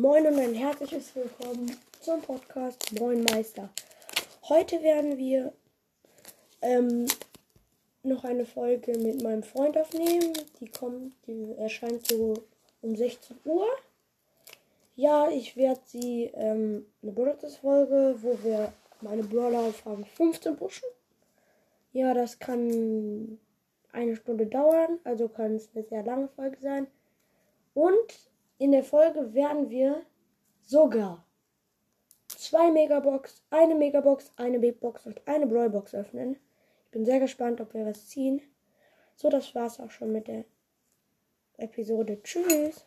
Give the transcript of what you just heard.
Moin und ein herzliches Willkommen zum Podcast Moin Meister. Heute werden wir ähm, noch eine Folge mit meinem Freund aufnehmen. Die kommt, die erscheint so um 16 Uhr. Ja, ich werde sie ähm, eine Brawlers-Folge, wo wir meine Brawler auf Rang 15 pushen. Ja, das kann eine Stunde dauern, also kann es eine sehr lange Folge sein. Und in der Folge werden wir sogar zwei Megabox, eine Megabox, eine Big Box und eine Brawlbox öffnen. Ich bin sehr gespannt, ob wir was ziehen. So, das war's auch schon mit der Episode. Tschüss.